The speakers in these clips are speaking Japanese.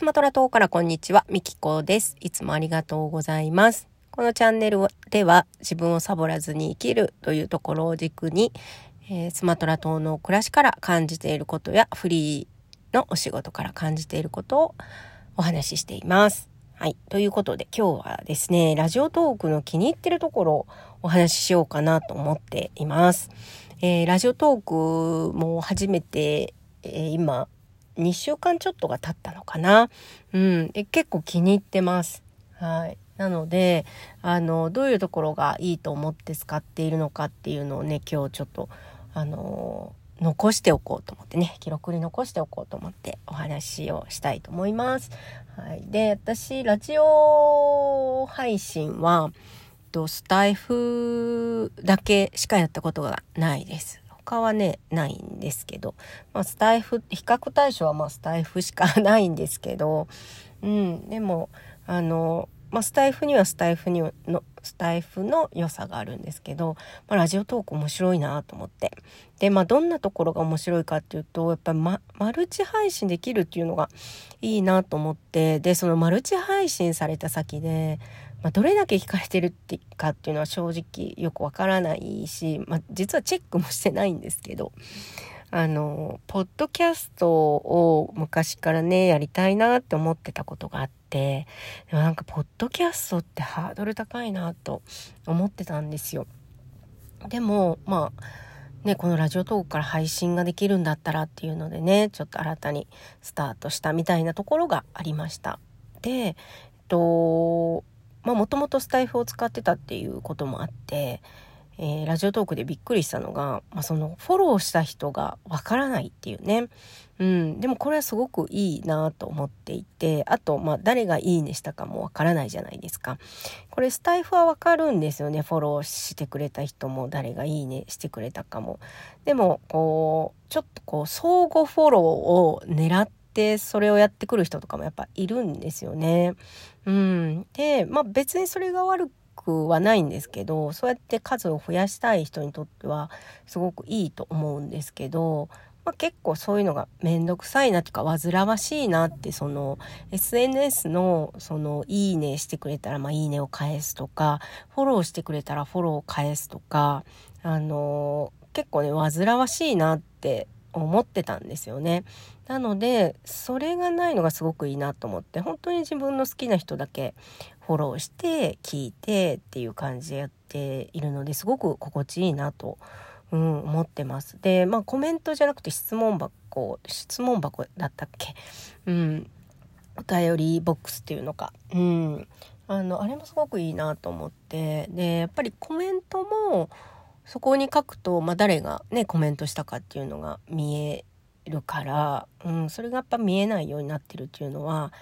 スマトラ島からこんにちは、みきこです。いつもありがとうございます。このチャンネルでは自分をサボらずに生きるというところを軸に、えー、スマトラ島の暮らしから感じていることやフリーのお仕事から感じていることをお話ししています。はい。ということで今日はですね、ラジオトークの気に入ってるところをお話ししようかなと思っています。えー、ラジオトークも初めて、えー、今2週間ちょっとが経ったのかな。うん。結構気に入ってます。はい。なので、あの、どういうところがいいと思って使っているのかっていうのをね、今日ちょっと、あの、残しておこうと思ってね、記録に残しておこうと思ってお話をしたいと思います。はい。で、私、ラジオ配信は、とスタイフだけしかやったことがないです。他はね、ないんですけど、まあ、スタイフ、比較対象はまあスタイフしかないんですけど、うん、でも、あの、まあ、スタイフにはスタイフにの、スタイフの良さがあるんですけど、まあ、ラジオトーク面白いなと思って。で、まあ、どんなところが面白いかっていうと、やっぱり、ま、マルチ配信できるっていうのがいいなと思って、で、そのマルチ配信された先で、まあ、どれだけ聞かれてるってかっていうのは正直よくわからないし、まあ、実はチェックもしてないんですけど、あの、ポッドキャストを昔からね、やりたいなって思ってたことがあって、でもなんか、ポッドキャストってハードル高いなと思ってたんですよ。でも、まあ、ね、このラジオトークから配信ができるんだったらっていうのでね、ちょっと新たにスタートしたみたいなところがありました。で、えっと、もともとスタイフを使ってたっていうこともあって、えー、ラジオトークでびっくりしたのが、まあ、そのフォローした人がわからないっていうね。うん。でもこれはすごくいいなと思っていて、あと、まあ誰がいいねしたかもわからないじゃないですか。これスタイフはわかるんですよね。フォローしてくれた人も誰がいいねしてくれたかも。でも、こう、ちょっとこう、相互フォローを狙ってでそれをやってくる人とかもやっぱいるんですよね。うん、で、まあ、別にそれが悪くはないんですけどそうやって数を増やしたい人にとってはすごくいいと思うんですけど、まあ、結構そういうのが面倒くさいなとか煩わしいなってその SNS のそのいいねしてくれたらまあいいねを返すとかフォローしてくれたらフォローを返すとかあの結構ね煩わしいなって思ってたんですよね。なのでそれがないのがすごくいいなと思って本当に自分の好きな人だけフォローして聞いてっていう感じでやっているのですごく心地いいなと、うん、思ってます。でまあコメントじゃなくて質問箱質問箱だったっけ？うん。お便りボックスっていうのか。うん。あのあれもすごくいいなと思って。でやっぱりコメントもそこに書くと、まあ、誰がねコメントしたかっていうのが見えるから、うん、それがやっぱ見えないようになってるっていうのは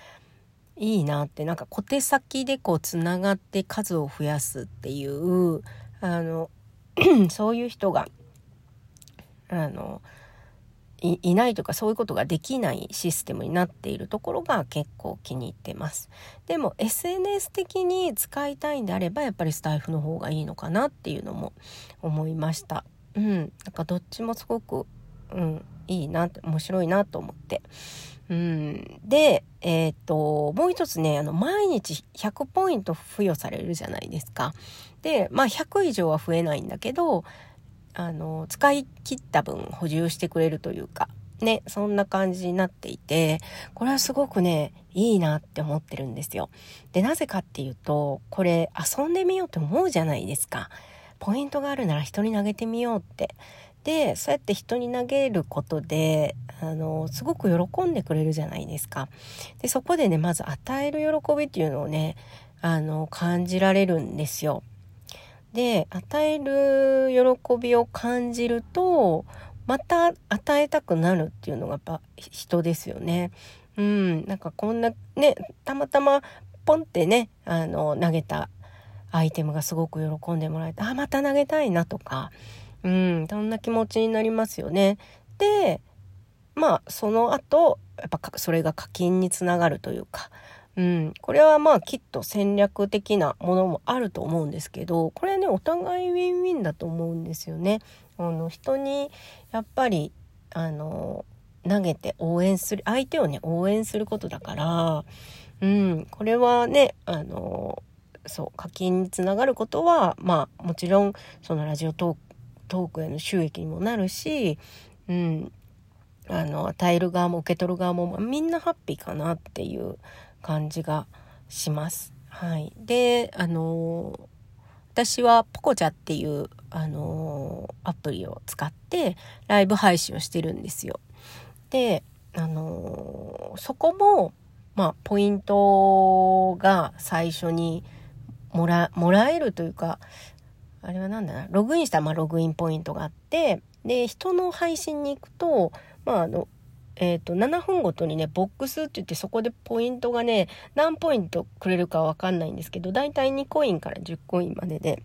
いいなって。なんか小手先でこうつながって数を増やすっていうあの そういう人があのいないとかそういうことができないシステムになっているところが結構気に入ってます。でも SNS 的に使いたいんであればやっぱりスタイフの方がいいのかなっていうのも思いました。うん、なんかどっちもすごく、うん、いいなって面白いなと思って。うん、で、えっ、と、もう一つね、あの、毎日100ポイント付与されるじゃないですか。で、まあ100以上は増えないんだけど、あの、使い切った分補充してくれるというか、ね、そんな感じになっていて、これはすごくね、いいなって思ってるんですよ。で、なぜかっていうと、これ遊んでみようって思うじゃないですか。ポイントがあるなら人に投げてみようって。で、そうやって人に投げることで、あの、すごく喜んでくれるじゃないですか。で、そこでね、まず与える喜びっていうのをね、あの、感じられるんですよ。で、与える喜びを感じると、また与えたくなるっていうのがやっぱ人ですよね。うん、なんかこんなね、たまたまポンってね、あの、投げたアイテムがすごく喜んでもらえて、あ、また投げたいなとか、うん、そんな気持ちになりますよね。で、まあ、その後、やっぱそれが課金につながるというか、うん、これはまあきっと戦略的なものもあると思うんですけど、これね、お互いウィンウィンだと思うんですよね。あの、人に、やっぱり、あの、投げて応援する、相手をね、応援することだから、うん、これはね、あの、そう、課金につながることは、まあ、もちろん、そのラジオトーク、への収益にもなるし、うん、あの、与える側も受け取る側も、みんなハッピーかなっていう感じがします。はい。で、あの私はポコチャっていう、あのアプリを使ってライブ配信をしてるんですよ。で、あのそこも、まあ、ポイントが最初にもら、もらえるというか、あれは何だな、ログインしたら、まあ、ログインポイントがあって、で、人の配信に行くと、まあ、あの、えっ、ー、と、7分ごとにね、ボックスって言ってそこでポイントがね、何ポイントくれるかわかんないんですけど、だいたい2コインから10コインまでで、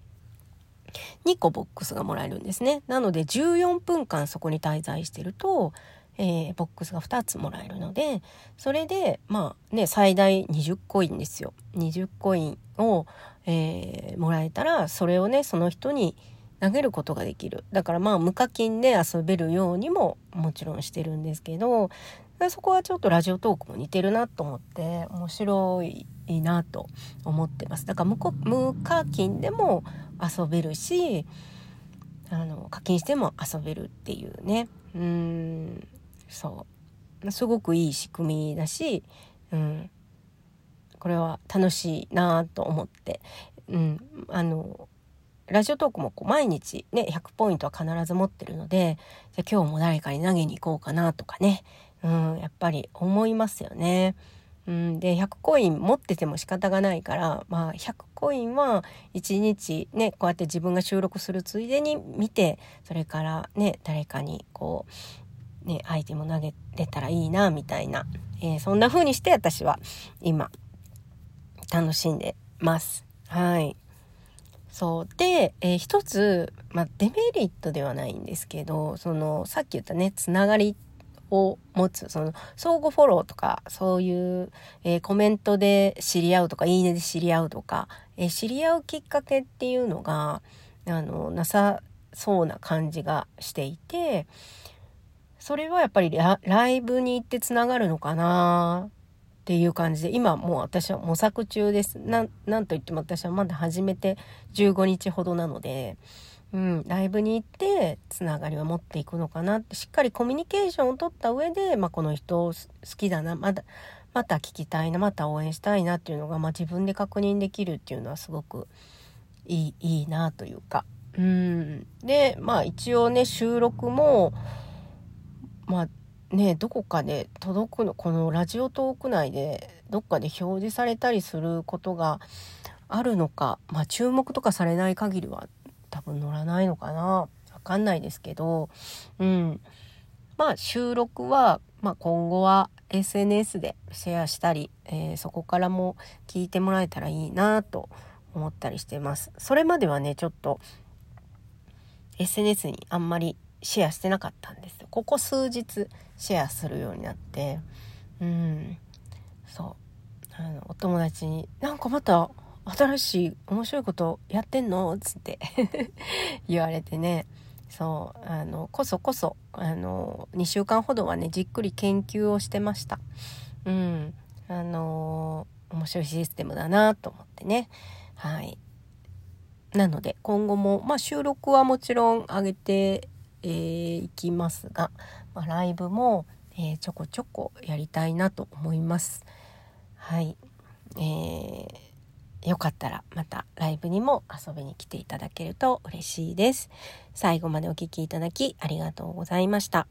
2個ボックスがもらえるんですね。なので14分間そこに滞在してると、えー、ボックスが2つもらえるので、それで、まあね、最大20コインですよ。20コインを、えー、もらえたら、それをね、その人に投げることができる。だからまあ無課金で遊べるようにももちろんしてるんですけど、そこはちょっとラジオトークも似てるなと思って面白いなと思ってます。だから無課金でも遊べるし、あの課金しても遊べるっていうね。うん、そう。すごくいい仕組みだし、うん、これは楽しいなと思って、うん、あのラジオトークもこう毎日ね、100ポイントは必ず持ってるので、じゃ今日も誰かに投げに行こうかなとかね、うん、やっぱり思いますよね。うん、で、100コイン持ってても仕方がないから、まあ100コインは1日ね、こうやって自分が収録するついでに見て、それからね、誰かにこう、ね、アイテム投げれたらいいな、みたいな、えー、そんな風にして私は今、楽しんでます。はい。そう。で、えー、一つ、まあ、デメリットではないんですけど、その、さっき言ったね、つながりを持つ、その、相互フォローとか、そういう、えー、コメントで知り合うとか、いいねで知り合うとか、えー、知り合うきっかけっていうのが、あの、なさそうな感じがしていて、それはやっぱりライブに行ってつながるのかなっていう感じで、今もう私は模索中です。なん、なんといっても私はまだ始めて15日ほどなので、うん、ライブに行ってつながりを持っていくのかなって、しっかりコミュニケーションを取った上で、まあ、この人好きだな、まだ、また聞きたいな、また応援したいなっていうのが、まあ、自分で確認できるっていうのはすごくいい、いいなというか。うん。で、まあ一応ね、収録も、まあねどこかで届くのこのラジオトーク内でどっかで表示されたりすることがあるのかまあ注目とかされない限りは多分乗らないのかなわかんないですけどうんまあ収録は、まあ、今後は SNS でシェアしたり、えー、そこからも聞いてもらえたらいいなと思ったりしてます。それまではねちょっと SNS にあんまりシェアしてなかったんです。ここ数日シェアするようになって、うん、そう。あの、お友達に、なんかまた新しい面白いことやってんの？つって 言われてね、そう、あの、こそこそ、あの、2週間ほどはね、じっくり研究をしてました。うん。あの、面白いシステムだなと思ってね。はい。なので、今後も、まあ、収録はもちろん上げてえー、いきますが、まあ、ライブも、えー、ちょこちょこやりたいなと思います。はい。えー、よかったらまたライブにも遊びに来ていただけると嬉しいです。最後までお聴きいただきありがとうございました。